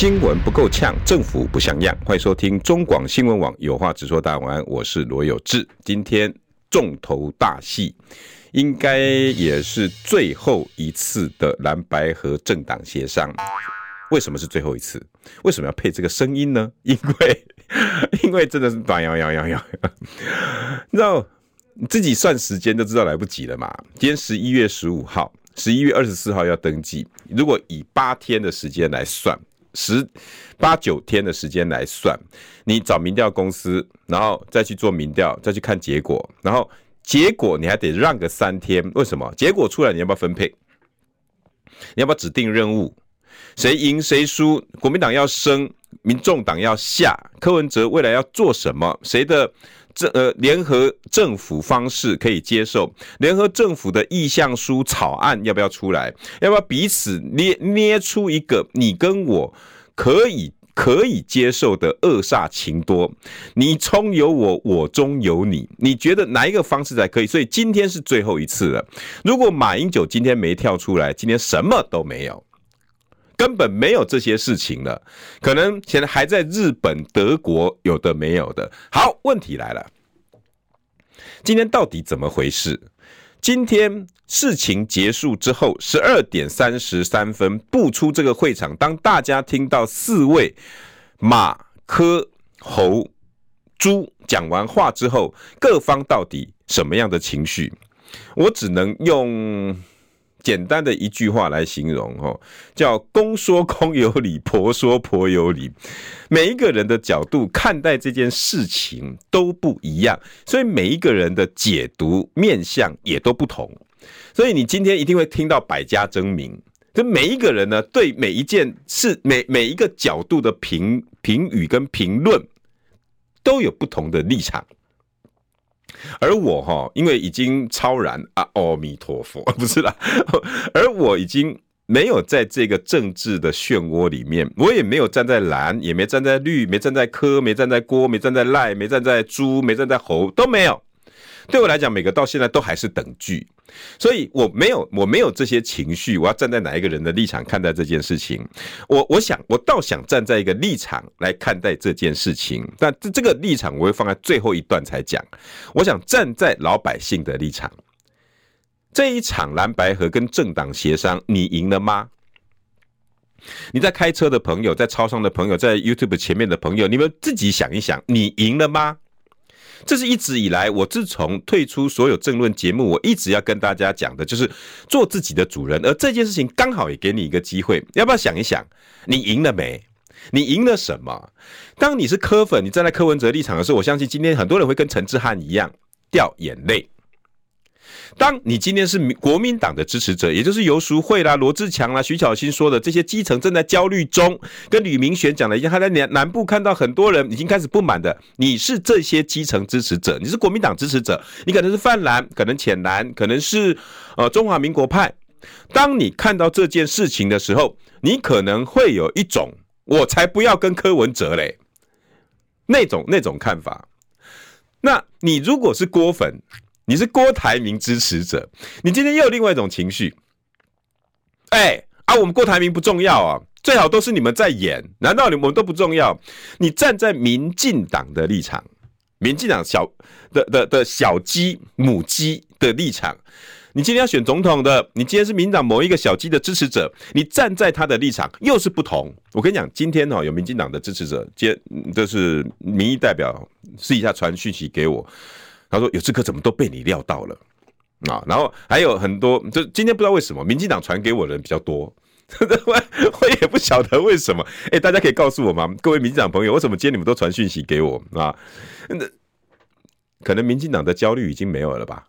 新闻不够呛，政府不像样。欢迎收听中广新闻网有话直说。大家晚安，我是罗有志。今天重头大戏，应该也是最后一次的蓝白和政党协商。为什么是最后一次？为什么要配这个声音呢？因为，因为真的是短摇摇摇摇，你知道，自己算时间都知道来不及了嘛。今天十一月十五号，十一月二十四号要登记。如果以八天的时间来算。十八九天的时间来算，你找民调公司，然后再去做民调，再去看结果，然后结果你还得让个三天，为什么？结果出来你要不要分配？你要不要指定任务？谁赢谁输？国民党要升，民众党要下，柯文哲未来要做什么？谁的？这呃，联合政府方式可以接受，联合政府的意向书草案要不要出来？要不要彼此捏捏出一个你跟我可以可以接受的恶煞情多？你中有我，我中有你，你觉得哪一个方式才可以？所以今天是最后一次了。如果马英九今天没跳出来，今天什么都没有，根本没有这些事情了。可能现在还在日本、德国有的没有的。好，问题来了。今天到底怎么回事？今天事情结束之后，十二点三十三分步出这个会场，当大家听到四位马、柯、侯、朱讲完话之后，各方到底什么样的情绪？我只能用。简单的一句话来形容，哦，叫公说公有理，婆说婆有理。每一个人的角度看待这件事情都不一样，所以每一个人的解读面向也都不同。所以你今天一定会听到百家争鸣，这每一个人呢，对每一件事、每每一个角度的评评语跟评论，都有不同的立场。而我哈，因为已经超然啊，阿弥陀佛，不是啦。而我已经没有在这个政治的漩涡里面，我也没有站在蓝，也没站在绿，没站在科，没站在郭，没站在赖，没站在猪，没站在猴，都没有。对我来讲，每个到现在都还是等距，所以我没有我没有这些情绪。我要站在哪一个人的立场看待这件事情？我我想我倒想站在一个立场来看待这件事情，但这这个立场我会放在最后一段才讲。我想站在老百姓的立场，这一场蓝白合跟政党协商，你赢了吗？你在开车的朋友，在超商的朋友，在 YouTube 前面的朋友，你们自己想一想，你赢了吗？这是一直以来，我自从退出所有政论节目，我一直要跟大家讲的，就是做自己的主人。而这件事情刚好也给你一个机会，要不要想一想，你赢了没？你赢了什么？当你是柯粉，你站在柯文哲立场的时候，我相信今天很多人会跟陈志汉一样掉眼泪。当你今天是国民党的支持者，也就是游淑慧啦、罗志强啦、徐巧芯说的这些基层正在焦虑中，跟吕明轩讲的一样，他在南南部看到很多人已经开始不满的。你是这些基层支持者，你是国民党支持者，你可能是泛蓝，可能浅蓝，可能是呃中华民国派。当你看到这件事情的时候，你可能会有一种我才不要跟柯文哲嘞那种那种看法。那你如果是郭粉，你是郭台铭支持者，你今天又有另外一种情绪，哎、啊，我们郭台铭不重要啊，最好都是你们在演，难道你我们都不重要？你站在民进党的立场，民进党小的的的小鸡母鸡的立场，你今天要选总统的，你今天是民党某一个小鸡的支持者，你站在他的立场又是不同。我跟你讲，今天哦，有民进党的支持者接，这是民意代表私底下传讯息给我。他说：“有志哥怎么都被你料到了啊？然后还有很多，就今天不知道为什么，民进党传给我的人比较多，我 我也不晓得为什么。哎，大家可以告诉我吗？各位民进党朋友，为什么今天你们都传讯息给我啊？那可能民进党的焦虑已经没有了吧？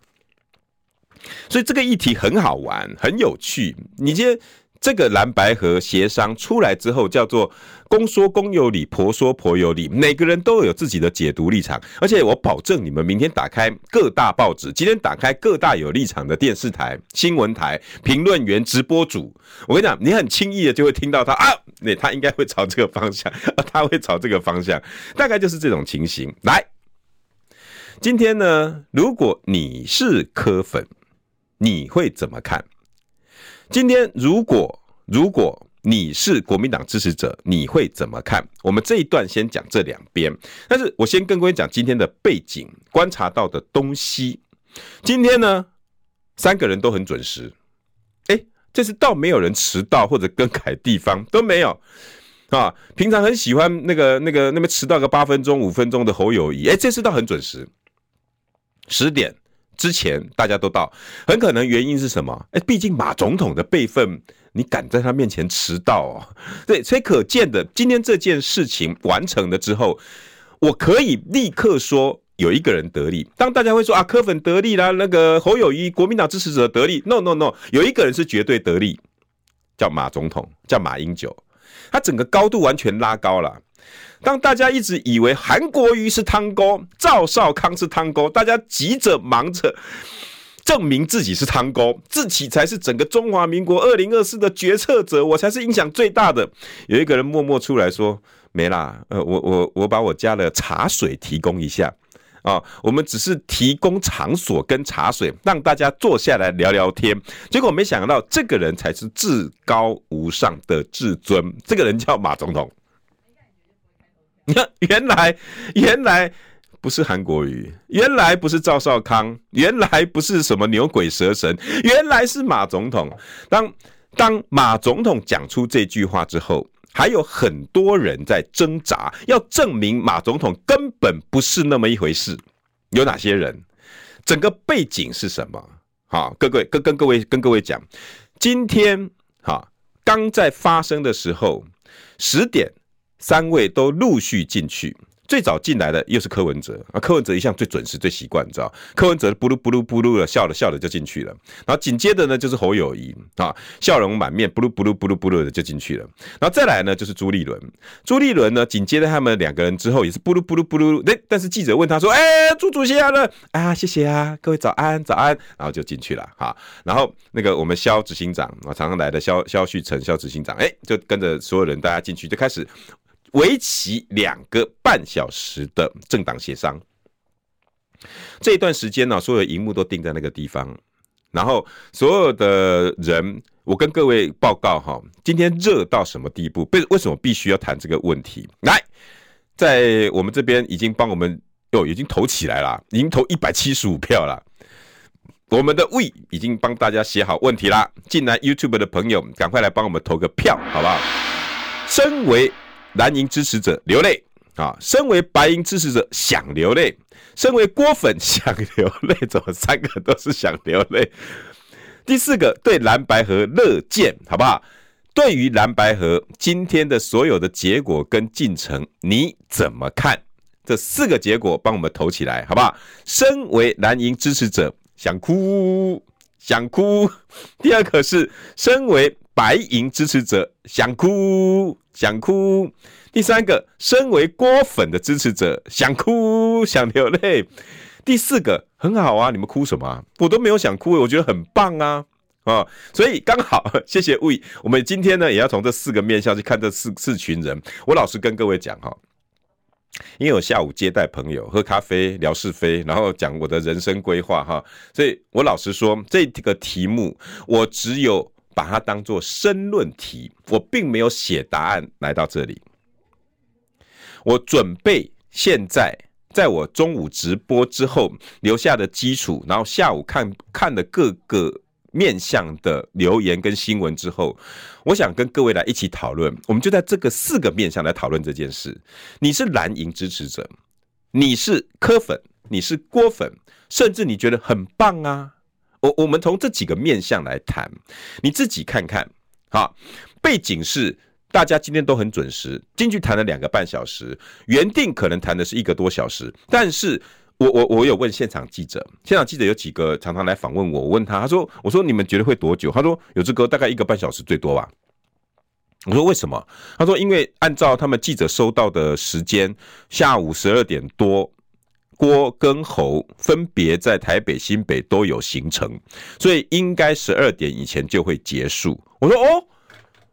所以这个议题很好玩，很有趣。你今天这个蓝白合协商出来之后，叫做公说公有理，婆说婆有理，每个人都有自己的解读立场。而且我保证，你们明天打开各大报纸，今天打开各大有立场的电视台、新闻台、评论员、直播主，我跟你讲，你很轻易的就会听到他啊，那他应该会朝这个方向，他会朝这个方向，大概就是这种情形。来，今天呢，如果你是柯粉，你会怎么看？今天，如果如果你是国民党支持者，你会怎么看？我们这一段先讲这两边，但是我先跟各位讲今天的背景，观察到的东西。今天呢，三个人都很准时，哎，这次倒没有人迟到或者更改地方都没有啊。平常很喜欢那个那个那边迟到个八分钟五分钟的侯友谊，哎，这次倒很准时，十点。之前大家都到，很可能原因是什么？哎，毕竟马总统的辈分，你敢在他面前迟到哦？对，所以可见的，今天这件事情完成了之后，我可以立刻说有一个人得利。当大家会说啊，柯粉得利啦，那个侯友谊国民党支持者得利，no no no，有一个人是绝对得利，叫马总统，叫马英九，他整个高度完全拉高了。当大家一直以为韩国瑜是汤锅，赵少康是汤锅，大家急着忙着证明自己是汤锅，自己才是整个中华民国二零二四的决策者，我才是影响最大的。有一个人默默出来说：“没啦，呃，我我我把我家的茶水提供一下啊，我们只是提供场所跟茶水，让大家坐下来聊聊天。结果没想到，这个人才是至高无上的至尊，这个人叫马总统。” 原来，原来不是韩国瑜，原来不是赵少康，原来不是什么牛鬼蛇神，原来是马总统。当当马总统讲出这句话之后，还有很多人在挣扎，要证明马总统根本不是那么一回事。有哪些人？整个背景是什么？好，各位跟跟各位跟各位讲，今天哈刚在发生的时候，十点。三位都陆续进去，最早进来的又是柯文哲啊，柯文哲一向最准时、最习惯，你知道？柯文哲不噜不噜不噜的笑了笑了就进去了，然后紧接着呢就是侯友谊啊，笑容满面，不噜不噜不噜不噜的就进去了，然后再来呢就是朱立伦，朱立伦呢紧接着他们两个人之后也是不噜不噜不噜，哎，但是记者问他说，哎，朱主席啊呢？啊，谢谢啊，各位早安早安，然后就进去了哈，然后那个我们萧执行长啊，常常来的萧萧旭成萧执行长，哎，就跟着所有人大家进去就开始。为期两个半小时的政党协商，这一段时间呢、所有荧幕都定在那个地方，然后所有的人，我跟各位报告哈，今天热到什么地步？为为什么必须要谈这个问题？来，在我们这边已经帮我们哟，已经投起来了，已经投一百七十五票了。我们的 We 已经帮大家写好问题啦，进来 YouTube 的朋友，赶快来帮我们投个票，好不好？身为蓝营支持者流泪啊，身为白银支持者想流泪，身为郭粉想流泪，怎么三个都是想流泪？第四个对蓝白合乐见，好不好？对于蓝白合今天的所有的结果跟进程，你怎么看？这四个结果帮我们投起来，好不好？身为蓝营支持者想哭想哭，第二个是身为白银支持者想哭。想哭。第三个，身为郭粉的支持者，想哭想流泪。第四个，很好啊，你们哭什么？我都没有想哭，我觉得很棒啊啊！所以刚好，谢谢魏。我们今天呢，也要从这四个面向去看这四四群人。我老实跟各位讲哈，因为我下午接待朋友，喝咖啡聊是非，然后讲我的人生规划哈，所以我老实说，这个题目我只有。把它当做申论题，我并没有写答案来到这里。我准备现在在我中午直播之后留下的基础，然后下午看看了各个面向的留言跟新闻之后，我想跟各位来一起讨论。我们就在这个四个面向来讨论这件事。你是蓝营支持者，你是柯粉，你是郭粉，甚至你觉得很棒啊。我我们从这几个面向来谈，你自己看看。哈，背景是大家今天都很准时进去谈了两个半小时，原定可能谈的是一个多小时，但是我我我有问现场记者，现场记者有几个常常来访问我，我问他，他说，我说你们觉得会多久？他说有这个大概一个半小时最多吧。我说为什么？他说因为按照他们记者收到的时间，下午十二点多，郭跟侯分别在台北、新北都有行程，所以应该十二点以前就会结束。我说哦。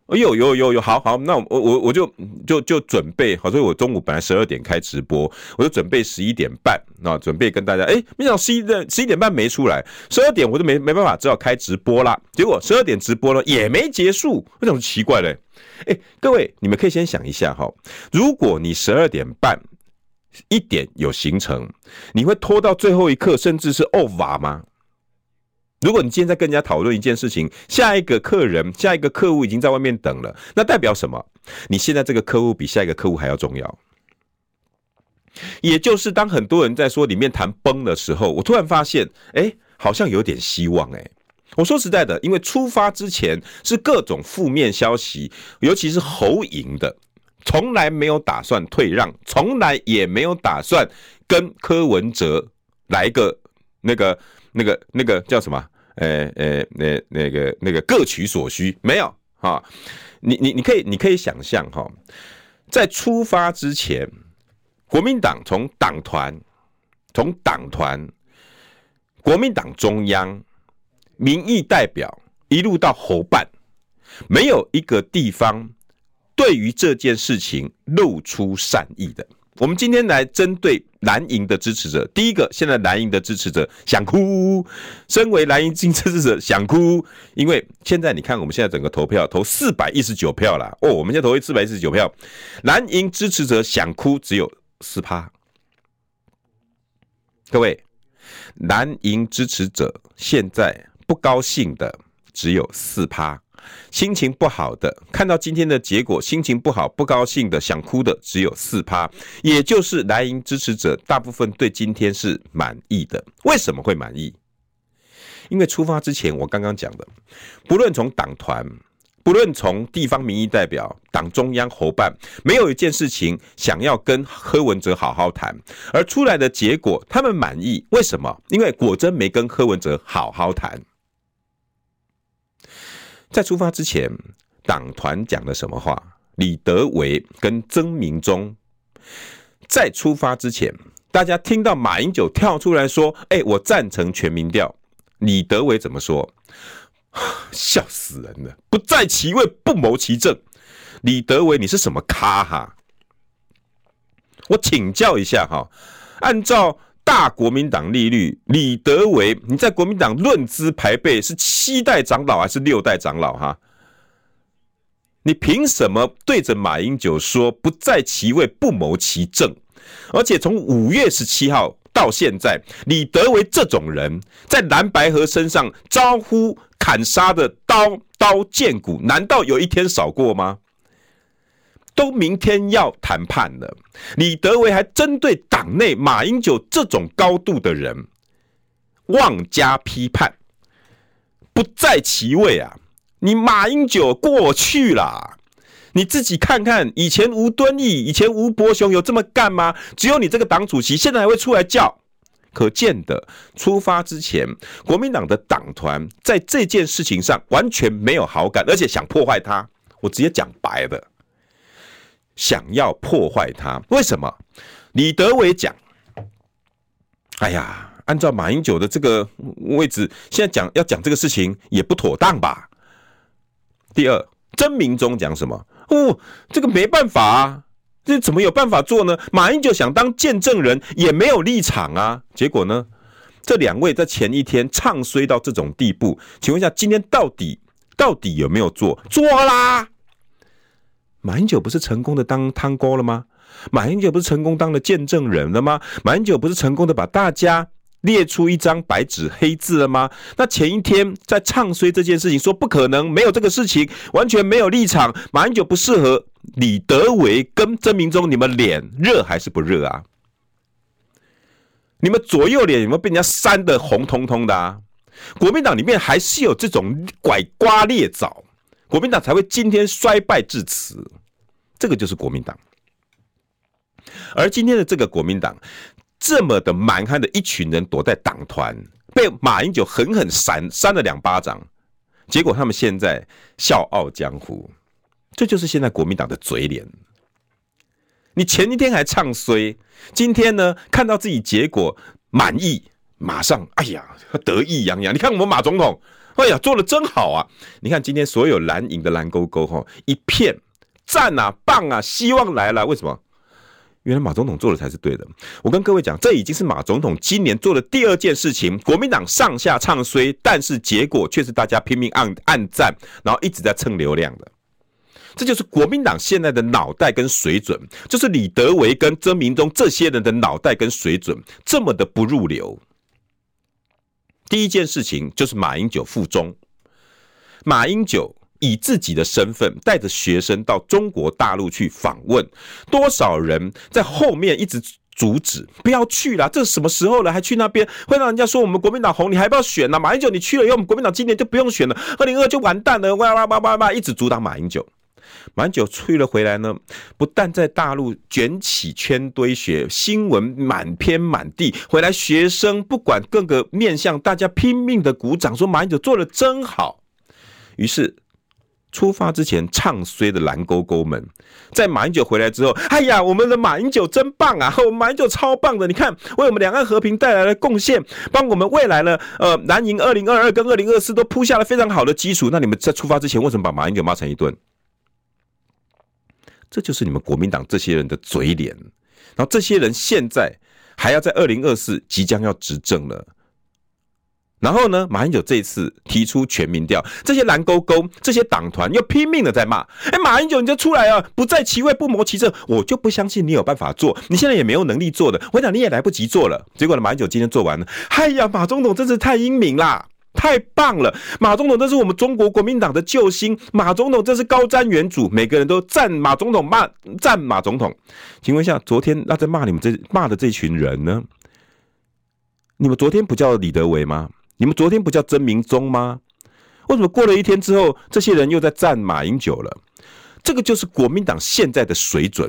哎呦呦呦呦，好好，那我我我就就就准备好，所以我中午本来十二点开直播，我就准备十一点半，那准备跟大家，哎，没想到十一点十一点半没出来，十二点我就没没办法，只好开直播啦。结果十二点直播了也没结束，为什么奇怪嘞？哎，各位你们可以先想一下哈，如果你十二点半一点有行程，你会拖到最后一刻，甚至是 over 吗？如果你今天在跟人家讨论一件事情，下一个客人、下一个客户已经在外面等了，那代表什么？你现在这个客户比下一个客户还要重要。也就是当很多人在说里面谈崩的时候，我突然发现，哎，好像有点希望。哎，我说实在的，因为出发之前是各种负面消息，尤其是侯赢的，从来没有打算退让，从来也没有打算跟柯文哲来个那个。那个那个叫什么？呃呃，那那个那个各取所需，没有哈。你你你可以你可以想象哈，在出发之前，国民党从党团、从党团、国民党中央、民意代表一路到侯办，没有一个地方对于这件事情露出善意的。我们今天来针对蓝营的支持者，第一个，现在蓝营的支持者想哭，身为蓝营支持者想哭，因为现在你看我们现在整个投票投四百一十九票啦，哦，我们现在投四百一十九票，蓝营支持者想哭只有四趴，各位，蓝营支持者现在不高兴的只有四趴。心情不好的，看到今天的结果，心情不好、不高兴的、想哭的，只有四趴，也就是蓝营支持者大部分对今天是满意的。为什么会满意？因为出发之前我刚刚讲的，不论从党团，不论从地方民意代表、党中央侯办，没有一件事情想要跟柯文哲好好谈，而出来的结果他们满意。为什么？因为果真没跟柯文哲好好谈。在出发之前，党团讲了什么话？李德维跟曾明忠在出发之前，大家听到马英九跳出来说：“哎，我赞成全民调。”李德维怎么说？笑死人了！不在其位，不谋其政。李德维，你是什么咖哈？我请教一下哈，按照。大国民党利率，李德维，你在国民党论资排辈是七代长老还是六代长老？哈，你凭什么对着马英九说不在其位不谋其政？而且从五月十七号到现在，李德维这种人在蓝白河身上招呼砍杀的刀刀见骨，难道有一天少过吗？都明天要谈判了，李德维还针对党内马英九这种高度的人妄加批判，不在其位啊！你马英九过去啦，你自己看看，以前吴敦义、以前吴伯雄有这么干吗？只有你这个党主席现在还会出来叫，可见的，出发之前，国民党的党团在这件事情上完全没有好感，而且想破坏他。我直接讲白的。想要破坏他，为什么？李德伟讲：“哎呀，按照马英九的这个位置，现在讲要讲这个事情也不妥当吧？”第二，曾明忠讲什么？哦，这个没办法啊，这怎么有办法做呢？马英九想当见证人，也没有立场啊。结果呢，这两位在前一天唱衰到这种地步，请问一下，今天到底到底有没有做？做啦！马英九不是成功的当汤锅了吗？马英九不是成功当了见证人了吗？马英九不是成功的把大家列出一张白纸黑字了吗？那前一天在唱衰这件事情，说不可能，没有这个事情，完全没有立场，马英九不适合。李德维跟曾明忠，你们脸热还是不热啊？你们左右脸有没有被人家扇得红彤彤的啊？国民党里面还是有这种拐瓜裂枣。国民党才会今天衰败至此，这个就是国民党。而今天的这个国民党，这么的蛮横的一群人躲在党团，被马英九狠狠扇扇了两巴掌，结果他们现在笑傲江湖，这就是现在国民党的嘴脸。你前一天还唱衰，今天呢看到自己结果满意，马上哎呀得意洋洋。你看我们马总统，哎呀做的真好啊！你看今天所有蓝营的蓝勾勾哈，一片赞啊棒啊，希望来了。为什么？原来马总统做的才是对的。我跟各位讲，这已经是马总统今年做的第二件事情。国民党上下唱衰，但是结果却是大家拼命按按赞，然后一直在蹭流量的。这就是国民党现在的脑袋跟水准，就是李德维跟曾明忠这些人的脑袋跟水准这么的不入流。第一件事情就是马英九附中，马英九以自己的身份带着学生到中国大陆去访问，多少人在后面一直阻止，不要去了，这什么时候了还去那边，会让人家说我们国民党红，你还不要选呢？马英九你去了以后，我们国民党今年就不用选了，二零二就完蛋了，哇哇哇哇哇，一直阻挡马英九。马英九吹了回来呢，不但在大陆卷起圈堆雪新闻满篇满地，回来学生不管各个面向，大家拼命的鼓掌，说马英九做的真好。于是出发之前唱衰的蓝勾勾们，在马英九回来之后，哎呀，我们的马英九真棒啊！我们马英九超棒的，你看为我们两岸和平带来了贡献，帮我们未来呢，呃，南营二零二二跟二零二四都铺下了非常好的基础。那你们在出发之前为什么把马英九骂成一顿？这就是你们国民党这些人的嘴脸，然后这些人现在还要在二零二四即将要执政了，然后呢，马英九这一次提出全民调，这些蓝勾勾、这些党团又拼命的在骂，哎，马英九你就出来啊，不在其位不谋其政，我就不相信你有办法做，你现在也没有能力做的，我想你也来不及做了，结果呢，马英九今天做完了，哎呀，马总统真是太英明啦。太棒了，马总统这是我们中国国民党的救星，马总统这是高瞻远瞩，每个人都赞马总统，骂赞马总统。请问一下，昨天那在骂你们这骂的这群人呢？你们昨天不叫李德维吗？你们昨天不叫曾明忠吗？为什么过了一天之后，这些人又在赞马英九了？这个就是国民党现在的水准，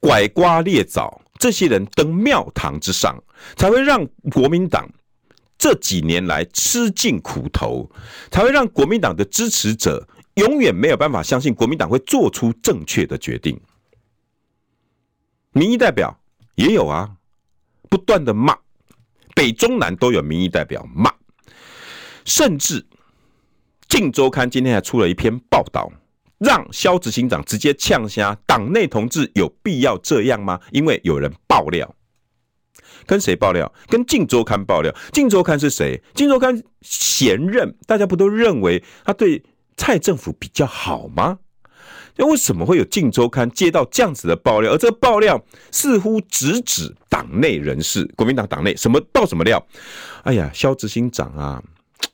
拐瓜裂枣，这些人登庙堂之上，才会让国民党。这几年来吃尽苦头，才会让国民党的支持者永远没有办法相信国民党会做出正确的决定。民意代表也有啊，不断的骂，北中南都有民意代表骂，甚至《镜周刊》今天还出了一篇报道，让萧执行长直接呛瞎，党内同志有必要这样吗？因为有人爆料。跟谁爆料？跟《镜周刊》爆料，《镜周刊》是谁？《镜周刊》前任，大家不都认为他对蔡政府比较好吗？那为什么会有《镜周刊》接到这样子的爆料？而这个爆料似乎直指党内人士，国民党党内什么爆什么料？哎呀，萧执行长啊，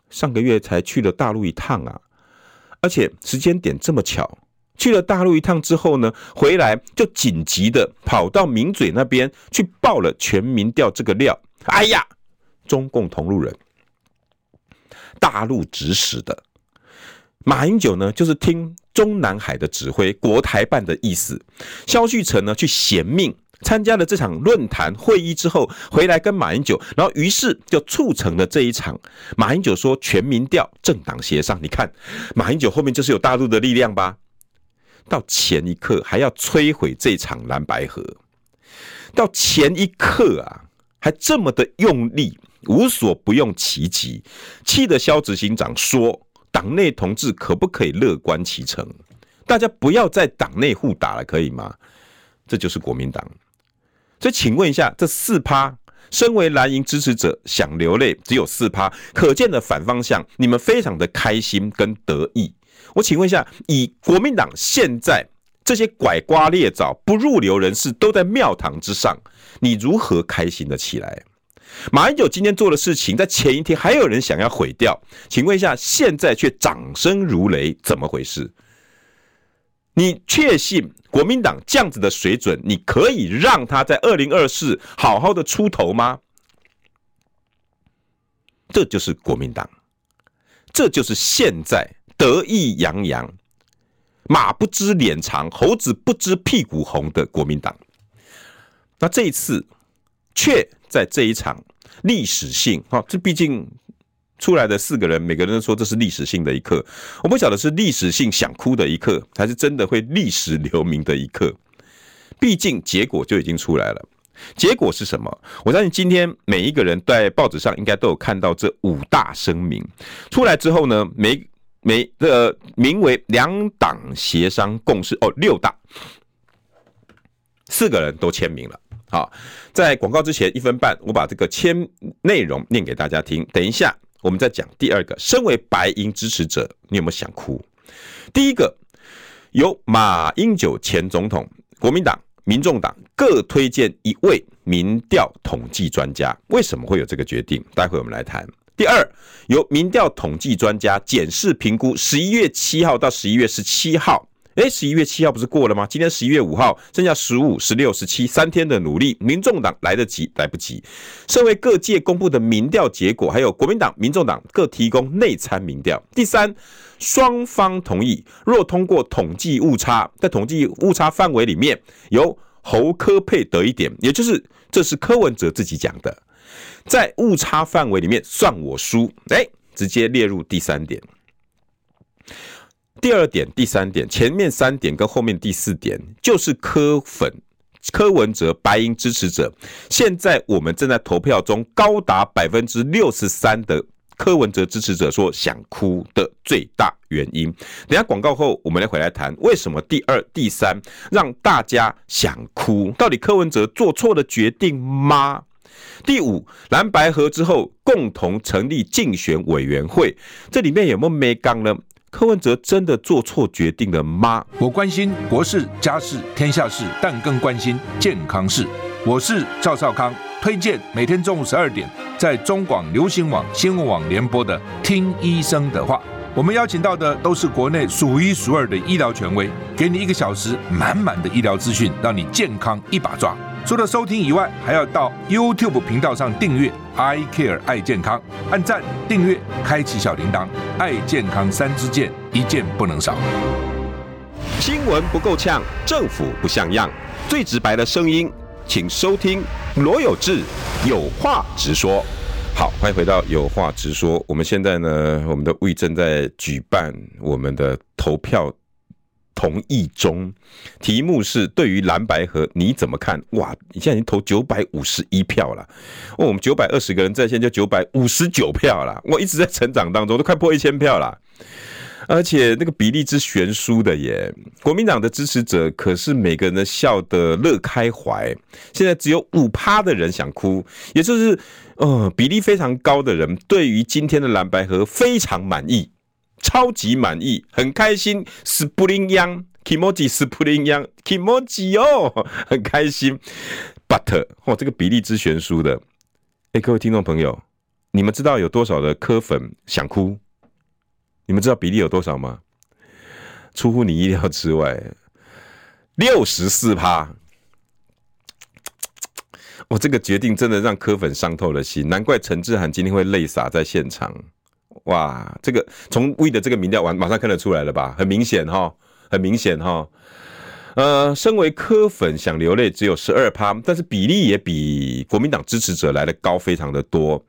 上个月才去了大陆一趟啊，而且时间点这么巧。去了大陆一趟之后呢，回来就紧急的跑到名嘴那边去报了全民调这个料。哎呀，中共同路人，大陆指使的马英九呢，就是听中南海的指挥，国台办的意思。萧旭成呢去衔命参加了这场论坛会议之后，回来跟马英九，然后于是就促成了这一场。马英九说全民调政党协商，你看马英九后面就是有大陆的力量吧？到前一刻还要摧毁这场蓝白河，到前一刻啊，还这么的用力，无所不用其极，气得萧执行长说：“党内同志可不可以乐观其成？大家不要在党内互打了，可以吗？”这就是国民党。所以，请问一下，这四趴，身为蓝营支持者想流泪，只有四趴，可见的反方向，你们非常的开心跟得意。我请问一下，以国民党现在这些拐瓜裂枣、不入流人士都在庙堂之上，你如何开心的起来？马英九今天做的事情，在前一天还有人想要毁掉，请问一下，现在却掌声如雷，怎么回事？你确信国民党这样子的水准，你可以让他在二零二四好好的出头吗？这就是国民党，这就是现在。得意洋洋，马不知脸长，猴子不知屁股红的国民党，那这一次却在这一场历史性，哈，这毕竟出来的四个人，每个人都说这是历史性的一刻。我不晓得是历史性想哭的一刻，还是真的会历史留名的一刻。毕竟结果就已经出来了。结果是什么？我相信今天每一个人在报纸上应该都有看到这五大声明出来之后呢，每每的名为两党协商共识哦，六大四个人都签名了。好，在广告之前一分半，我把这个签内容念给大家听。等一下我们再讲第二个。身为白银支持者，你有没有想哭？第一个，由马英九前总统，国民党。民众党各推荐一位民调统计专家，为什么会有这个决定？待会我们来谈。第二，由民调统计专家检视评估，十一月七号到十一月十七号，诶，十一月七号不是过了吗？今天十一月五号，剩下十五、十六、十七三天的努力，民众党来得及来不及？身为各界公布的民调结果，还有国民党、民众党各提供内参民调。第三，双方同意，若通过统计误差，在统计误差范围里面，由侯科配得一点，也就是这是柯文哲自己讲的，在误差范围里面算我输，哎，直接列入第三点。第二点、第三点，前面三点跟后面第四点，就是柯粉、柯文哲白银支持者，现在我们正在投票中，高达百分之六十三的。柯文哲支持者说想哭的最大原因，等下广告后我们来回来谈为什么第二、第三让大家想哭，到底柯文哲做错了决定吗？第五，蓝白合之后共同成立竞选委员会，这里面有没有没刚呢？柯文哲真的做错决定了吗？我关心国事、家事、天下事，但更关心健康事。我是赵少康。推荐每天中午十二点在中广流行网、新闻网联播的《听医生的话》，我们邀请到的都是国内数一数二的医疗权威，给你一个小时满满的医疗资讯，让你健康一把抓。除了收听以外，还要到 YouTube 频道上订阅 “I Care 爱健康”，按赞、订阅、开启小铃铛，爱健康三支箭，一件不能少。新闻不够呛，政府不像样，最直白的声音。请收听罗有志有话直说。好，欢迎回到有话直说。我们现在呢，我们的魏正在举办我们的投票同意中，题目是对于蓝白合你怎么看？哇，你现在已经投九百五十一票了。哦，我们九百二十个人在线就九百五十九票了。我一直在成长当中，都快破一千票了。而且那个比例之悬殊的耶，国民党的支持者可是每个人都笑得乐开怀。现在只有五趴的人想哭，也就是呃比例非常高的人，对于今天的蓝白合非常满意，超级满意，很开心。Spring Young，Kimoji，Spring Young，Kimoji 哦，很开心。But 哦，这个比例之悬殊的，哎，各位听众朋友，你们知道有多少的柯粉想哭？你们知道比例有多少吗？出乎你意料之外，六十四趴。我这个决定真的让柯粉伤透了心，难怪陈志涵今天会泪洒在现场。哇，这个从 We 的这个民调完马上看得出来了吧？很明显哈，很明显哈。呃，身为柯粉想流泪只有十二趴，但是比例也比国民党支持者来的高非常的多。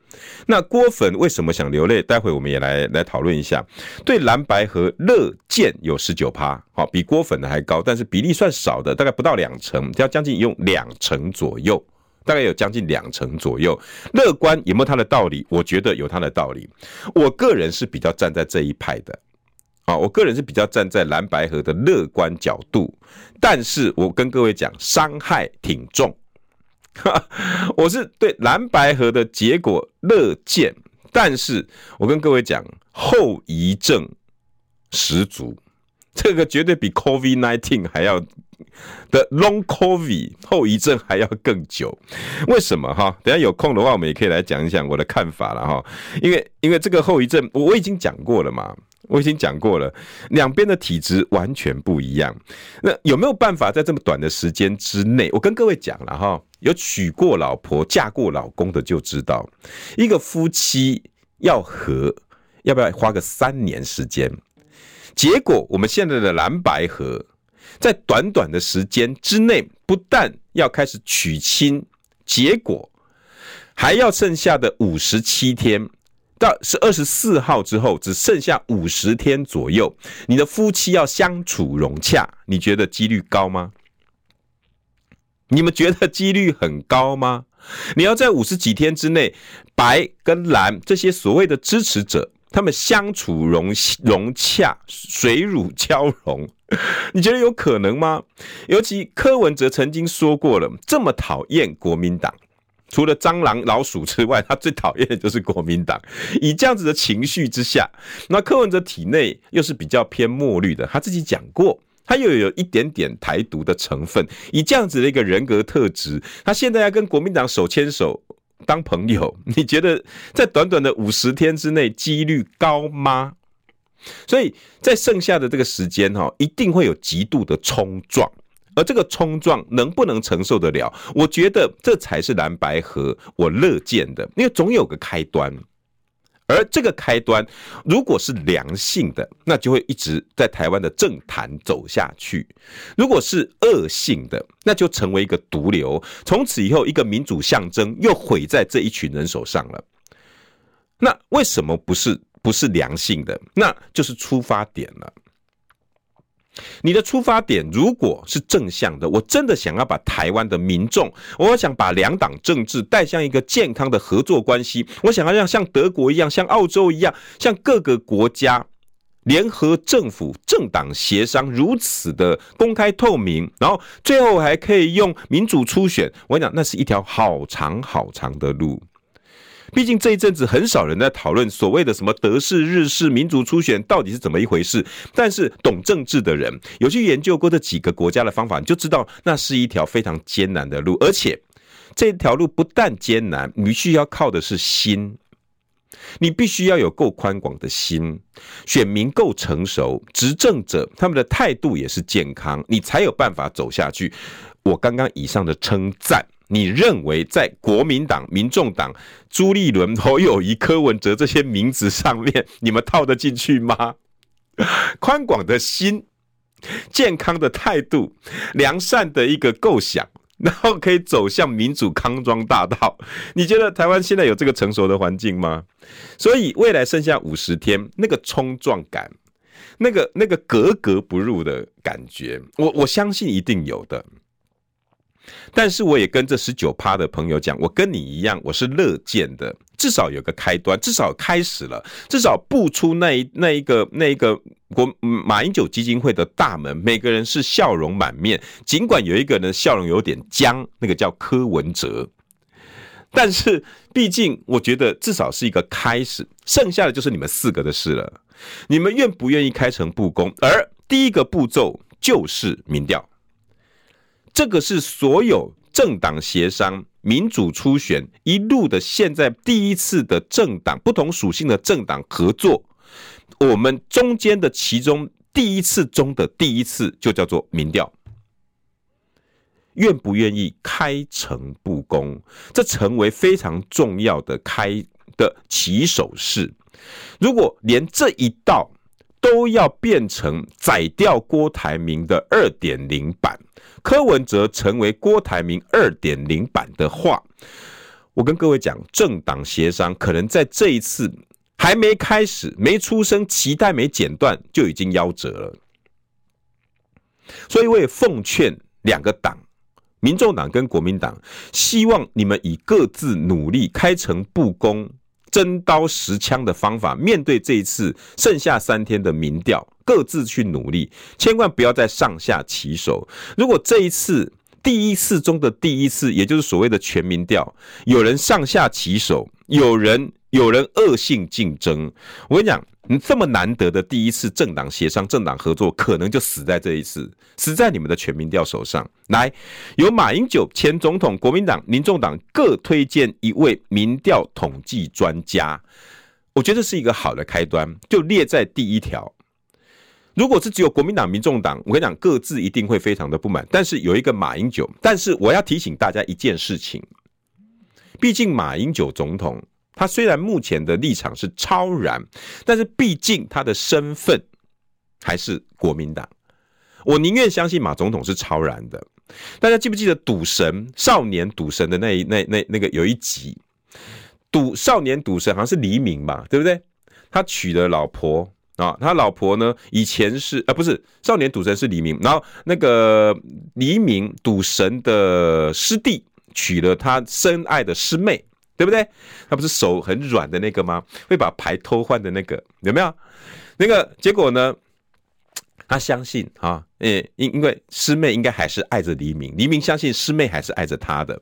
那郭粉为什么想流泪？待会我们也来来讨论一下。对蓝白和乐见有十九趴，好，比郭粉的还高，但是比例算少的，大概不到两成，要将近用两成左右，大概有将近两成左右。乐观有没有他的道理？我觉得有他的道理。我个人是比较站在这一派的。啊，我个人是比较站在蓝白河的乐观角度，但是我跟各位讲，伤害挺重。我是对蓝白河的结果乐见，但是我跟各位讲，后遗症十足，这个绝对比 COVID-19 还要的 Long COVID 后遗症还要更久。为什么哈？等下有空的话，我们也可以来讲一讲我的看法了哈。因为因为这个后遗症，我我已经讲过了嘛。我已经讲过了，两边的体质完全不一样。那有没有办法在这么短的时间之内？我跟各位讲了哈，有娶过老婆、嫁过老公的就知道，一个夫妻要和，要不要花个三年时间？结果我们现在的蓝白合，在短短的时间之内，不但要开始娶亲，结果还要剩下的五十七天，到是二十四号之后，只剩下五十天左右，你的夫妻要相处融洽，你觉得几率高吗？你们觉得几率很高吗？你要在五十几天之内，白跟蓝这些所谓的支持者，他们相处融融洽，水乳交融，你觉得有可能吗？尤其柯文哲曾经说过了，这么讨厌国民党，除了蟑螂、老鼠之外，他最讨厌的就是国民党。以这样子的情绪之下，那柯文哲体内又是比较偏墨绿的，他自己讲过。他又有一点点台独的成分，以这样子的一个人格特质，他现在要跟国民党手牵手当朋友，你觉得在短短的五十天之内几率高吗？所以在剩下的这个时间哈，一定会有极度的冲撞，而这个冲撞能不能承受得了？我觉得这才是蓝白合我乐见的，因为总有个开端。而这个开端，如果是良性的，那就会一直在台湾的政坛走下去；如果是恶性的，那就成为一个毒瘤。从此以后，一个民主象征又毁在这一群人手上了。那为什么不是不是良性的？那就是出发点了。你的出发点如果是正向的，我真的想要把台湾的民众，我想把两党政治带向一个健康的合作关系，我想要让像德国一样，像澳洲一样，像各个国家联合政府政党协商如此的公开透明，然后最后还可以用民主初选，我跟你讲，那是一条好长好长的路。毕竟这一阵子很少人在讨论所谓的什么德式、日式民主初选到底是怎么一回事，但是懂政治的人有去研究过这几个国家的方法，你就知道那是一条非常艰难的路，而且这条路不但艰难，你需要靠的是心，你必须要有够宽广的心，选民够成熟，执政者他们的态度也是健康，你才有办法走下去。我刚刚以上的称赞。你认为在国民党、民众党、朱立伦、侯友宜、柯文哲这些名字上面，你们套得进去吗？宽广的心、健康的态度、良善的一个构想，然后可以走向民主康庄大道。你觉得台湾现在有这个成熟的环境吗？所以未来剩下五十天，那个冲撞感，那个那个格格不入的感觉，我我相信一定有的。但是我也跟这十九趴的朋友讲，我跟你一样，我是乐见的，至少有个开端，至少开始了，至少步出那一那一个那一个国马英九基金会的大门，每个人是笑容满面，尽管有一个人笑容有点僵，那个叫柯文哲，但是毕竟我觉得至少是一个开始，剩下的就是你们四个的事了，你们愿不愿意开诚布公？而第一个步骤就是民调。这个是所有政党协商、民主初选一路的现在第一次的政党不同属性的政党合作，我们中间的其中第一次中的第一次就叫做民调，愿不愿意开诚布公？这成为非常重要的开的起手式。如果连这一道都要变成宰掉郭台铭的二点零版。柯文哲成为郭台铭二点零版的话，我跟各位讲，政党协商可能在这一次还没开始、没出生、脐带没剪断就已经夭折了。所以我也奉劝两个党，民众党跟国民党，希望你们以各自努力、开诚布公。真刀实枪的方法，面对这一次剩下三天的民调，各自去努力，千万不要再上下其手。如果这一次第一次中的第一次，也就是所谓的全民调，有人上下其手，有人有人恶性竞争，我跟你讲。你这么难得的第一次政党协商、政党合作，可能就死在这一次，死在你们的全民调手上。来，由马英九前总统、国民党、民众党各推荐一位民调统计专家，我觉得是一个好的开端，就列在第一条。如果是只有国民党、民众党，我跟你讲，各自一定会非常的不满。但是有一个马英九，但是我要提醒大家一件事情，毕竟马英九总统。他虽然目前的立场是超然，但是毕竟他的身份还是国民党。我宁愿相信马总统是超然的，大家记不记得赌神少年赌神的那一那那那个有一集，赌少年赌神好像是黎明吧，对不对？他娶了老婆啊，他老婆呢以前是啊不是少年赌神是黎明，然后那个黎明赌神的师弟娶了他深爱的师妹，对不对？他不是手很软的那个吗？会把牌偷换的那个有没有？那个结果呢？他相信啊，诶，因因为师妹应该还是爱着黎明，黎明相信师妹还是爱着他的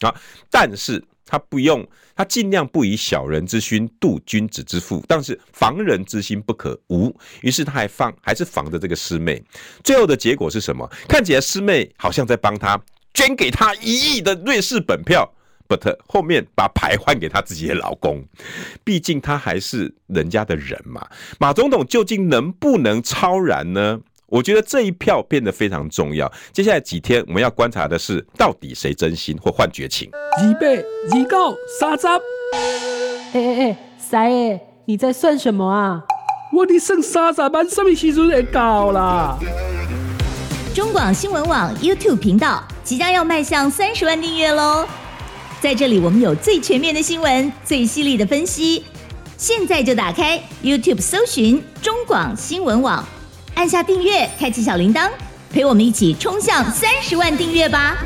啊，但是他不用，他尽量不以小人之心度君子之腹，但是防人之心不可无，于是他还放，还是防着这个师妹。最后的结果是什么？看起来师妹好像在帮他捐给他一亿的瑞士本票。But 后面把牌换给他自己的老公，毕竟他还是人家的人嘛。马总统究竟能不能超然呢？我觉得这一票变得非常重要。接下来几天我们要观察的是，到底谁真心或换绝情。预备，预告，三十。哎哎哎，三爷，你在算什么啊？我的剩三十万，什么时阵会到啦？中广新闻网 YouTube 频道即将要迈向三十万订阅喽！在这里，我们有最全面的新闻，最犀利的分析。现在就打开 YouTube 搜寻中广新闻网，按下订阅，开启小铃铛，陪我们一起冲向三十万订阅吧！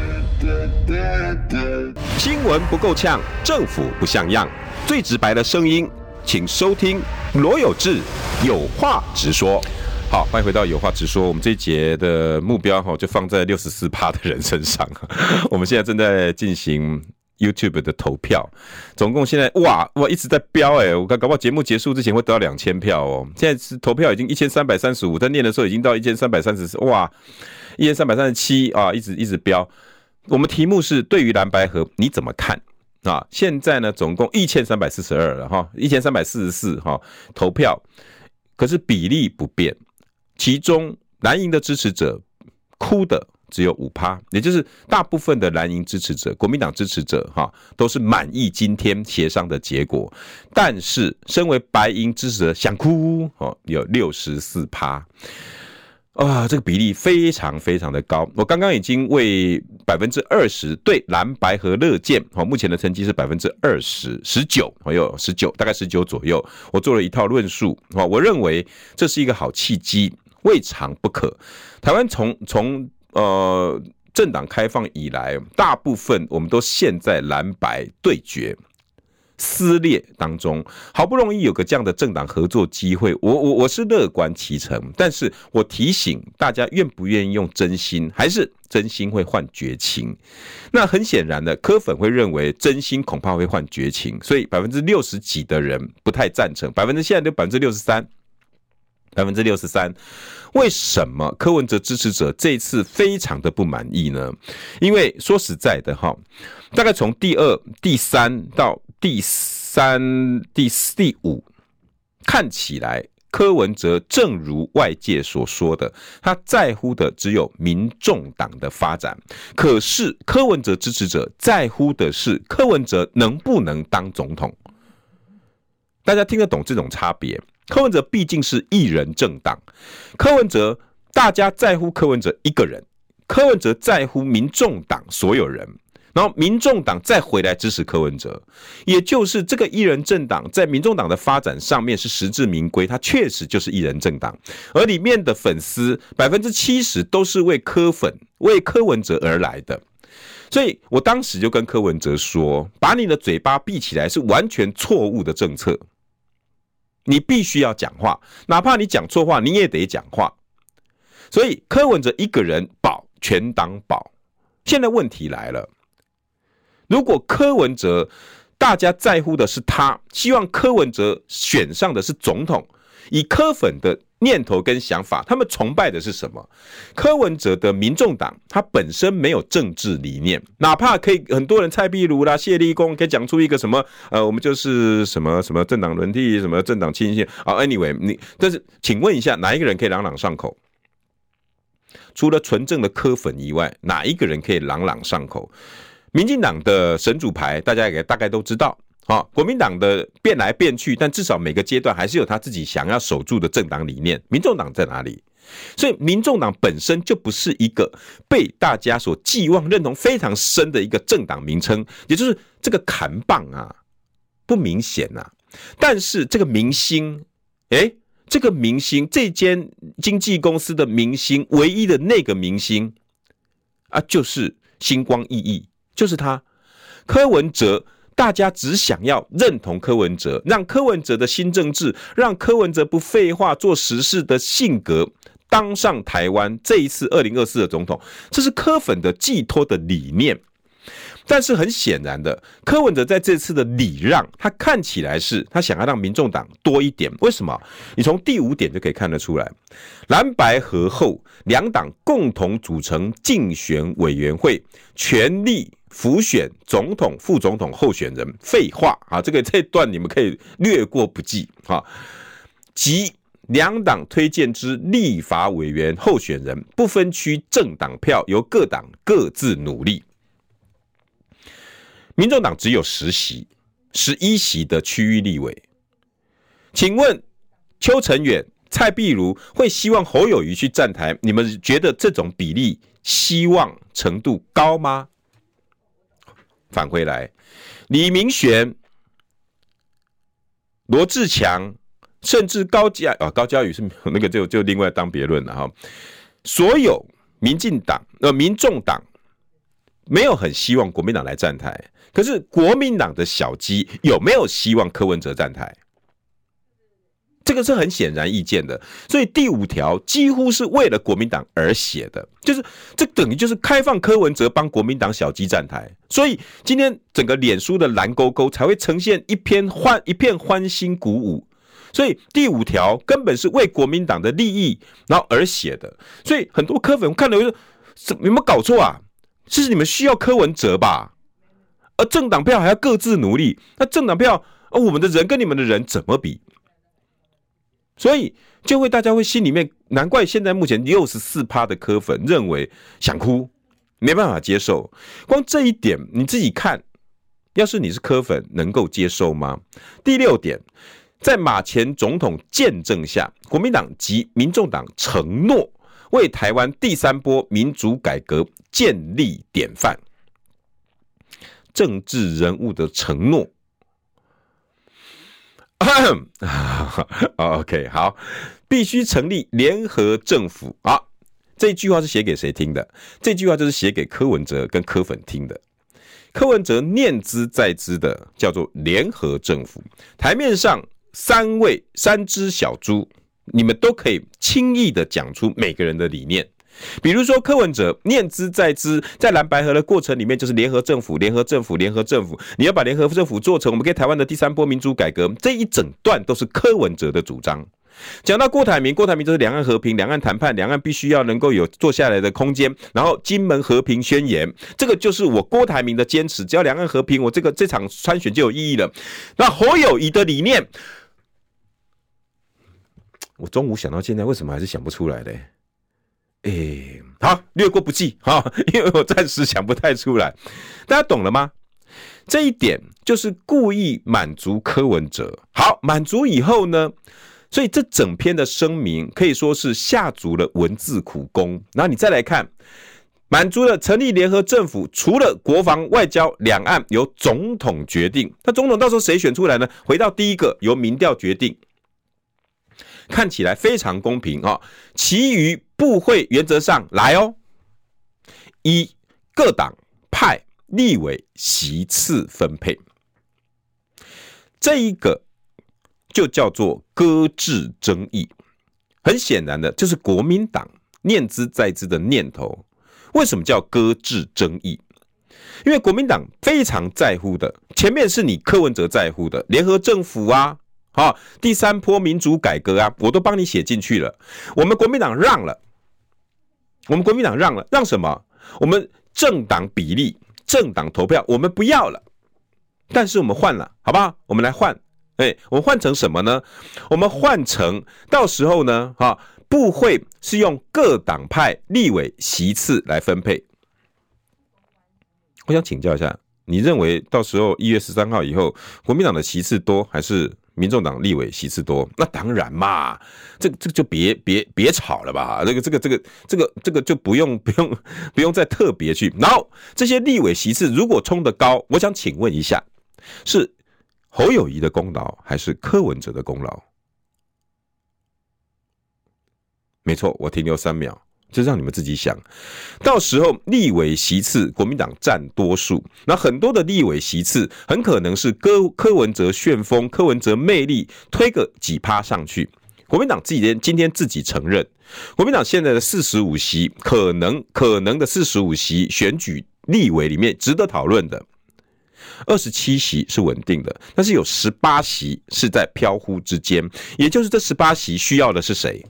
新闻不够呛，政府不像样，最直白的声音，请收听罗有志有话直说。好，欢迎回到有话直说。我们这一节的目标哈，就放在六十四趴的人身上。我们现在正在进行。YouTube 的投票，总共现在哇哇一直在飙哎、我搞搞不好节目结束之前会得到两千票哦。现在是投票已经一千三百三十五，在念的时候已经到一千三百三十四，哇，一千三百三十七啊，一直一直飙。我们题目是对于蓝白合你怎么看啊？现在呢，总共一千三百四十二了哈，一千三百四十四哈投票，可是比例不变，其中蓝营的支持者哭的。只有五趴，也就是大部分的蓝营支持者、国民党支持者，哈，都是满意今天协商的结果。但是，身为白银支持者想哭，哦，有六十四趴，啊，这个比例非常非常的高。我刚刚已经为百分之二十对蓝白和乐见，哦，目前的成绩是百分之二十十九，还有十九，大概十九左右。我做了一套论述，哦，我认为这是一个好契机，未尝不可。台湾从从呃，政党开放以来，大部分我们都陷在蓝白对决、撕裂当中。好不容易有个这样的政党合作机会，我我我是乐观其成。但是我提醒大家，愿不愿意用真心，还是真心会换绝情？那很显然的，柯粉会认为真心恐怕会换绝情，所以百分之六十几的人不太赞成，百分之现在都百分之六十三。百分之六十三，为什么柯文哲支持者这次非常的不满意呢？因为说实在的哈，大概从第二、第三到第三、第四、第五，看起来柯文哲正如外界所说的，他在乎的只有民众党的发展，可是柯文哲支持者在乎的是柯文哲能不能当总统。大家听得懂这种差别？柯文哲毕竟是一人政党，柯文哲大家在乎柯文哲一个人，柯文哲在乎民众党所有人，然后民众党再回来支持柯文哲，也就是这个一人政党在民众党的发展上面是实至名归，他确实就是一人政党，而里面的粉丝百分之七十都是为柯粉、为柯文哲而来的，所以我当时就跟柯文哲说，把你的嘴巴闭起来是完全错误的政策。你必须要讲话，哪怕你讲错话，你也得讲话。所以柯文哲一个人保全党保。现在问题来了，如果柯文哲大家在乎的是他，希望柯文哲选上的是总统，以柯粉的。念头跟想法，他们崇拜的是什么？柯文哲的民众党，他本身没有政治理念，哪怕可以很多人蔡壁如啦、谢立功可以讲出一个什么呃，我们就是什么什么政党轮替，什么政党倾斜啊。Anyway，你但是请问一下，哪一个人可以朗朗上口？除了纯正的柯粉以外，哪一个人可以朗朗上口？民进党的神主牌，大家也大概都知道。好，国民党的变来变去，但至少每个阶段还是有他自己想要守住的政党理念。民众党在哪里？所以民众党本身就不是一个被大家所寄望认同非常深的一个政党名称，也就是这个扛棒啊不明显呐、啊。但是这个明星，诶，这个明星这间经纪公司的明星，唯一的那个明星啊，就是星光熠熠，就是他柯文哲。大家只想要认同柯文哲，让柯文哲的新政治，让柯文哲不废话做实事的性格当上台湾这一次二零二四的总统，这是柯粉的寄托的理念。但是很显然的，柯文哲在这次的礼让，他看起来是他想要让民众党多一点。为什么？你从第五点就可以看得出来，蓝白合后，两党共同组成竞选委员会，全力。辅选总统、副总统候选人，废话啊，这个这段你们可以略过不计啊。即两党推荐之立法委员候选人，不分区政党票，由各党各自努力。民众党只有十席，十一席的区域立委，请问邱成远、蔡壁如会希望侯友谊去站台？你们觉得这种比例希望程度高吗？返回来，李明玄、罗志强，甚至高嘉啊，高嘉宇是 那个就就另外当别论了哈。所有民进党呃民众党没有很希望国民党来站台，可是国民党的小鸡有没有希望柯文哲站台？这个是很显然易见的，所以第五条几乎是为了国民党而写的，就是这等于就是开放柯文哲帮国民党小鸡站台，所以今天整个脸书的蓝勾勾才会呈现一片欢一片欢欣鼓舞，所以第五条根本是为国民党的利益然后而写的，所以很多柯粉看了就说，有没有搞错啊？其实你们需要柯文哲吧，而政党票还要各自努力，那政党票而我们的人跟你们的人怎么比？所以就会大家会心里面，难怪现在目前六十四趴的柯粉认为想哭，没办法接受。光这一点你自己看，要是你是柯粉，能够接受吗？第六点，在马前总统见证下，国民党及民众党承诺为台湾第三波民主改革建立典范，政治人物的承诺。OK，好，必须成立联合政府啊！这句话是写给谁听的？这句话就是写给柯文哲跟柯粉听的。柯文哲念兹在兹的叫做联合政府，台面上三位三只小猪，你们都可以轻易的讲出每个人的理念。比如说柯文哲念兹在兹，在蓝白合的过程里面，就是联合政府、联合政府、联合政府，你要把联合政府做成我们给台湾的第三波民主改革，这一整段都是柯文哲的主张。讲到郭台铭，郭台铭就是两岸和平、两岸谈判、两岸必须要能够有坐下来的空间，然后金门和平宣言，这个就是我郭台铭的坚持。只要两岸和平，我这个这场参选就有意义了。那侯友谊的理念，我中午想到现在，为什么还是想不出来嘞？哎、好，略过不计哈，因为我暂时想不太出来，大家懂了吗？这一点就是故意满足柯文哲。好，满足以后呢，所以这整篇的声明可以说是下足了文字苦功。然后你再来看，满足了成立联合政府，除了国防、外交、两岸由总统决定，那总统到时候谁选出来呢？回到第一个，由民调决定。看起来非常公平啊！其余部会原则上来哦，一各党派立委席次分配，这一个就叫做搁置争议。很显然的，就是国民党念兹在兹的念头。为什么叫搁置争议？因为国民党非常在乎的，前面是你柯文哲在乎的联合政府啊。好，第三波民主改革啊，我都帮你写进去了。我们国民党让了，我们国民党让了，让什么？我们政党比例、政党投票，我们不要了。但是我们换了，好不好？我们来换，哎，我们换成什么呢？我们换成到时候呢，哈，部会是用各党派立委席次来分配。我想请教一下，你认为到时候一月十三号以后，国民党的席次多还是？民众党立委席次多，那当然嘛，这这个就别别别吵了吧，这个这个这个这个这个就不用 不用不用再特别去。然后这些立委席次如果冲得高，我想请问一下，是侯友谊的功劳还是柯文哲的功劳？没错，我停留三秒。就让你们自己想，到时候立委席次国民党占多数，那很多的立委席次很可能是柯柯文哲旋风、柯文哲魅力推个几趴上去。国民党自己今天自己承认，国民党现在的四十五席可能可能的四十五席选举立委里面值得讨论的二十七席是稳定的，但是有十八席是在飘忽之间，也就是这十八席需要的是谁？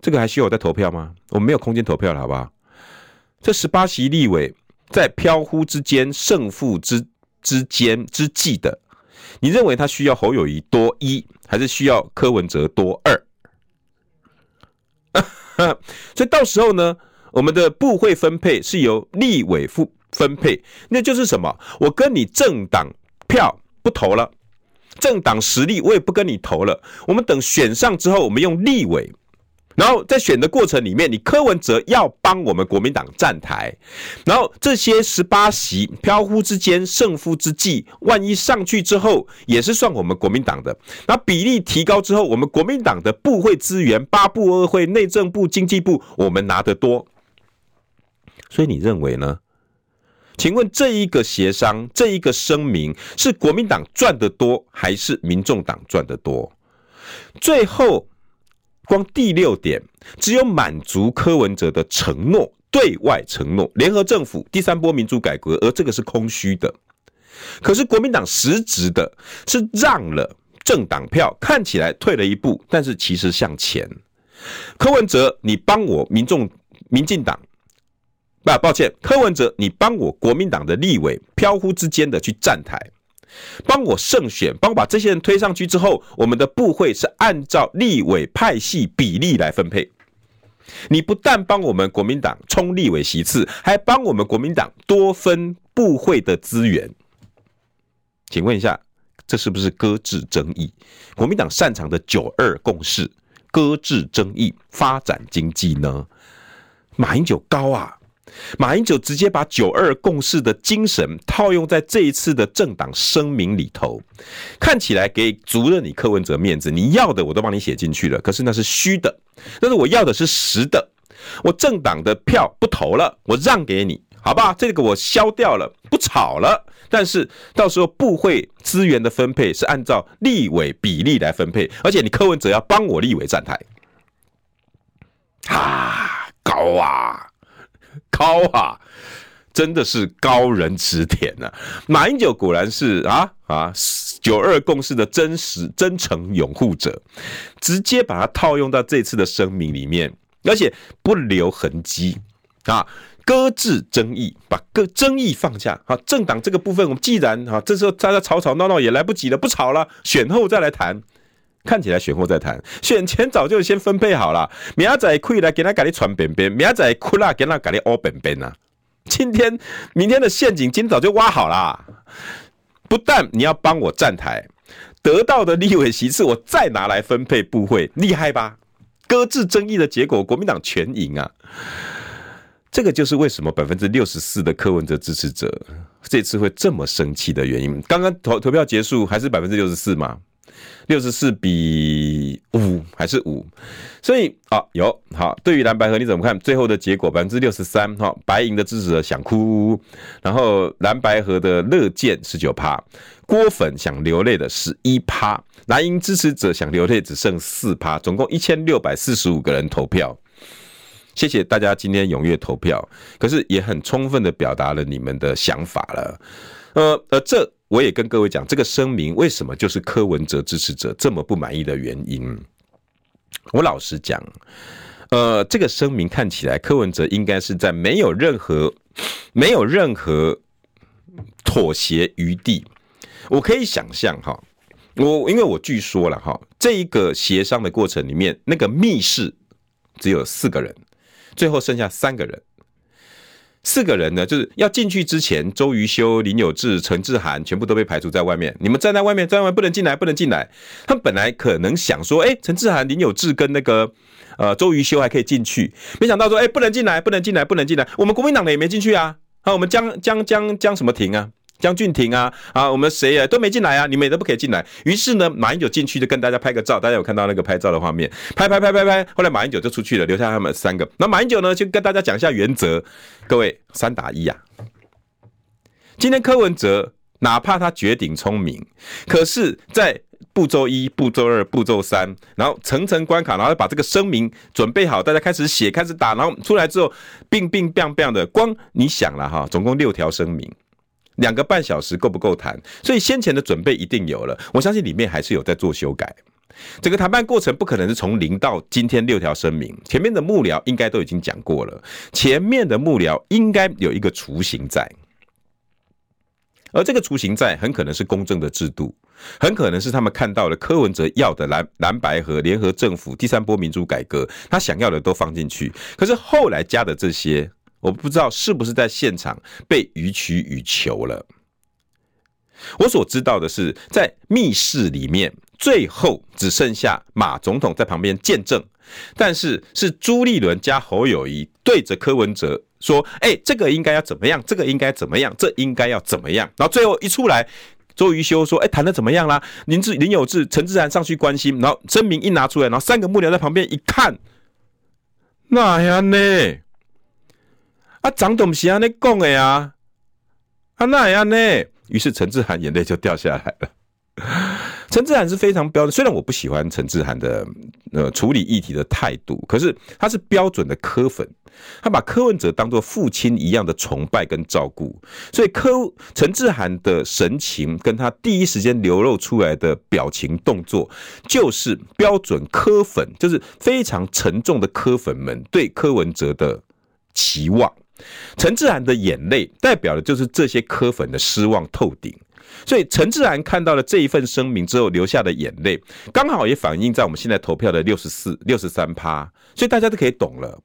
这个还需要我再投票吗？我们没有空间投票了，好不好？这十八席立委在飘忽之间、胜负之之间之际的，你认为他需要侯友宜多一，还是需要柯文哲多二？所以到时候呢，我们的部会分配是由立委负分配，那就是什么？我跟你政党票不投了，政党实力我也不跟你投了。我们等选上之后，我们用立委。然后在选的过程里面，你柯文哲要帮我们国民党站台，然后这些十八席飘忽之间胜负之际，万一上去之后也是算我们国民党的，那比例提高之后，我们国民党的部会资源，八部二会、内政部、经济部，我们拿得多。所以你认为呢？请问这一个协商，这一个声明，是国民党赚得多，还是民众党赚得多？最后。光第六点，只有满足柯文哲的承诺，对外承诺联合政府第三波民主改革，而这个是空虚的。可是国民党实质的是让了政党票，看起来退了一步，但是其实向前。柯文哲，你帮我民众、民进党，不，抱歉，柯文哲，你帮我国民党的立委飘忽之间的去站台。帮我胜选，帮我把这些人推上去之后，我们的部会是按照立委派系比例来分配。你不但帮我们国民党冲立委席次，还帮我们国民党多分部会的资源。请问一下，这是不是搁置争议？国民党擅长的九二共识，搁置争议，发展经济呢？马英九高啊！马英九直接把九二共识的精神套用在这一次的政党声明里头，看起来给足了你柯文哲面子，你要的我都帮你写进去了，可是那是虚的，但是我要的是实的，我政党的票不投了，我让给你，好吧？这个我消掉了，不吵了，但是到时候部会资源的分配是按照立委比例来分配，而且你柯文哲要帮我立委站台，啊，高啊！高啊，真的是高人指点呐！马英九果然是啊啊九二共识的真实真诚拥护者，直接把它套用到这次的声明里面，而且不留痕迹啊，搁置争议，把个争议放下啊。政党这个部分，我们既然啊，这时候大家吵吵闹闹也来不及了，不吵了，选后再来谈。看起来选后再谈，选前早就先分配好了。明仔可以来给他改你传边边，明仔哭啦给他改你凹边边呐。今天、明天的陷阱今早就挖好了。不但你要帮我站台，得到的立委席次我再拿来分配部会，厉害吧？搁置争议的结果，国民党全赢啊！这个就是为什么百分之六十四的柯文哲支持者这次会这么生气的原因。刚刚投投票结束还是百分之六十四吗？六十四比五还是五，所以啊有好，对于蓝白合你怎么看？最后的结果百分之六十三哈，白银的支持者想哭，然后蓝白合的乐见十九趴，郭粉想流泪的十一趴，蓝银支持者想流泪只剩四趴，总共一千六百四十五个人投票。谢谢大家今天踊跃投票，可是也很充分的表达了你们的想法了。呃呃，这。我也跟各位讲，这个声明为什么就是柯文哲支持者这么不满意的原因。我老实讲，呃，这个声明看起来柯文哲应该是在没有任何、没有任何妥协余地。我可以想象哈，我因为我据说了哈，这一个协商的过程里面，那个密室只有四个人，最后剩下三个人。四个人呢，就是要进去之前，周瑜修、林有志、陈志涵全部都被排除在外面。你们站在外面，站在外面不能进来，不能进来。他们本来可能想说，哎，陈志涵、林有志跟那个呃周瑜修还可以进去，没想到说，哎，不能进来，不能进来，不能进来。我们国民党的也没进去啊。啊，我们江江江江什么庭啊？江俊廷啊，啊，我们谁啊都没进来啊，你们也都不可以进来。于是呢，马英九进去就跟大家拍个照，大家有看到那个拍照的画面，拍拍拍拍拍。后来马英九就出去了，留下他们三个。那马英九呢，就跟大家讲一下原则，各位三打一啊。今天柯文哲哪怕他绝顶聪明，可是，在步骤一、步骤二、步骤三，然后层层关卡，然后把这个声明准备好，大家开始写，开始打，然后出来之后，冰冰冰冰的，光你想了哈，总共六条声明。两个半小时够不够谈？所以先前的准备一定有了，我相信里面还是有在做修改。整个谈判过程不可能是从零到今天六条声明，前面的幕僚应该都已经讲过了，前面的幕僚应该有一个雏形在，而这个雏形在很可能是公正的制度，很可能是他们看到了柯文哲要的蓝蓝白和联合政府第三波民主改革，他想要的都放进去，可是后来加的这些。我不知道是不是在现场被予取予求了。我所知道的是，在密室里面，最后只剩下马总统在旁边见证，但是是朱立伦加侯友宜对着柯文哲说：“哎，这个应该要怎么样？这个应该怎么样？这应该要怎么样？”然后最后一出来，周瑜修说：“哎，谈的怎么样啦？”林志林有志、陈志然上去关心，然后声明一拿出来，然后三个幕僚在旁边一看，那样呢？啊，长董是安尼讲的啊，啊那样呢？于是陈志涵眼泪就掉下来了。陈志涵是非常标准，虽然我不喜欢陈志涵的呃处理议题的态度，可是他是标准的柯粉，他把柯文哲当做父亲一样的崇拜跟照顾，所以柯陈志涵的神情跟他第一时间流露出来的表情动作，就是标准柯粉，就是非常沉重的柯粉们对柯文哲的期望。陈志涵的眼泪代表的就是这些柯粉的失望透顶，所以陈志涵看到了这一份声明之后流下的眼泪，刚好也反映在我们现在投票的六十四、六十三趴，所以大家都可以懂了。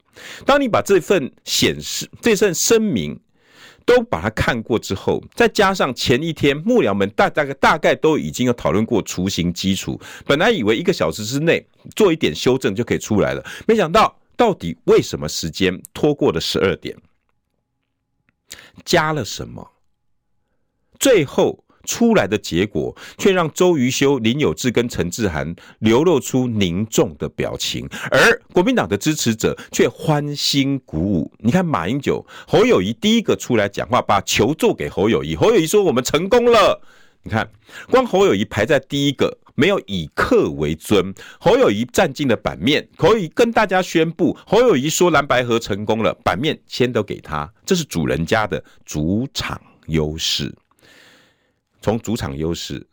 当你把这份显示、这份声明都把它看过之后，再加上前一天幕僚们大大概大概都已经有讨论过雏形基础，本来以为一个小时之内做一点修正就可以出来了，没想到到底为什么时间拖过了十二点？加了什么？最后出来的结果却让周瑜修、林有志跟陈志涵流露出凝重的表情，而国民党的支持者却欢欣鼓舞。你看马英九、侯友谊第一个出来讲话，把球做给侯友谊。侯友谊说：“我们成功了。”你看，光侯友谊排在第一个。没有以客为尊，侯友谊占尽了版面，侯友谊跟大家宣布，侯友谊说蓝白盒成功了，版面先都给他，这是主人家的主场优势。从主场优势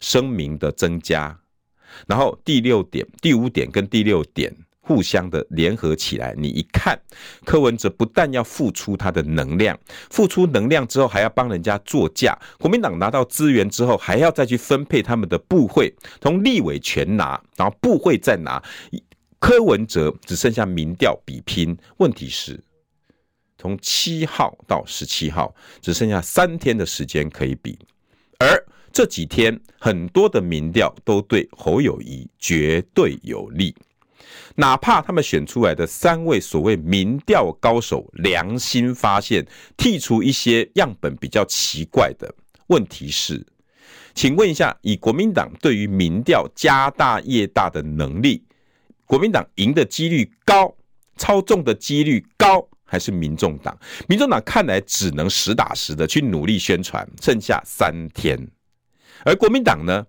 声明的增加，然后第六点、第五点跟第六点。互相的联合起来，你一看，柯文哲不但要付出他的能量，付出能量之后还要帮人家作价。国民党拿到资源之后，还要再去分配他们的部会，从立委全拿，然后部会再拿。柯文哲只剩下民调比拼。问题是，从七号到十七号，只剩下三天的时间可以比，而这几天很多的民调都对侯友谊绝对有利。哪怕他们选出来的三位所谓民调高手良心发现，剔除一些样本比较奇怪的问题是，请问一下，以国民党对于民调家大业大的能力，国民党赢的几率高，操纵的几率高，还是民众党？民众党看来只能实打实的去努力宣传，剩下三天，而国民党呢，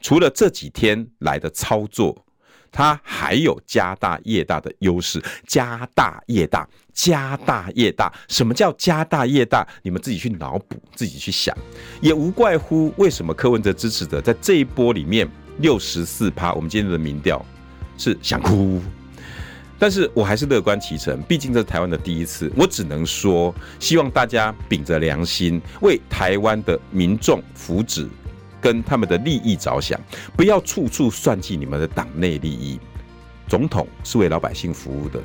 除了这几天来的操作。他还有家大业大的优势，家大业大，家大业大，什么叫家大业大？你们自己去脑补，自己去想，也无怪乎为什么柯文哲支持者在这一波里面六十四趴，我们今天的民调是想哭，但是我还是乐观其成，毕竟这是台湾的第一次，我只能说，希望大家秉着良心，为台湾的民众福祉。跟他们的利益着想，不要处处算计你们的党内利益。总统是为老百姓服务的。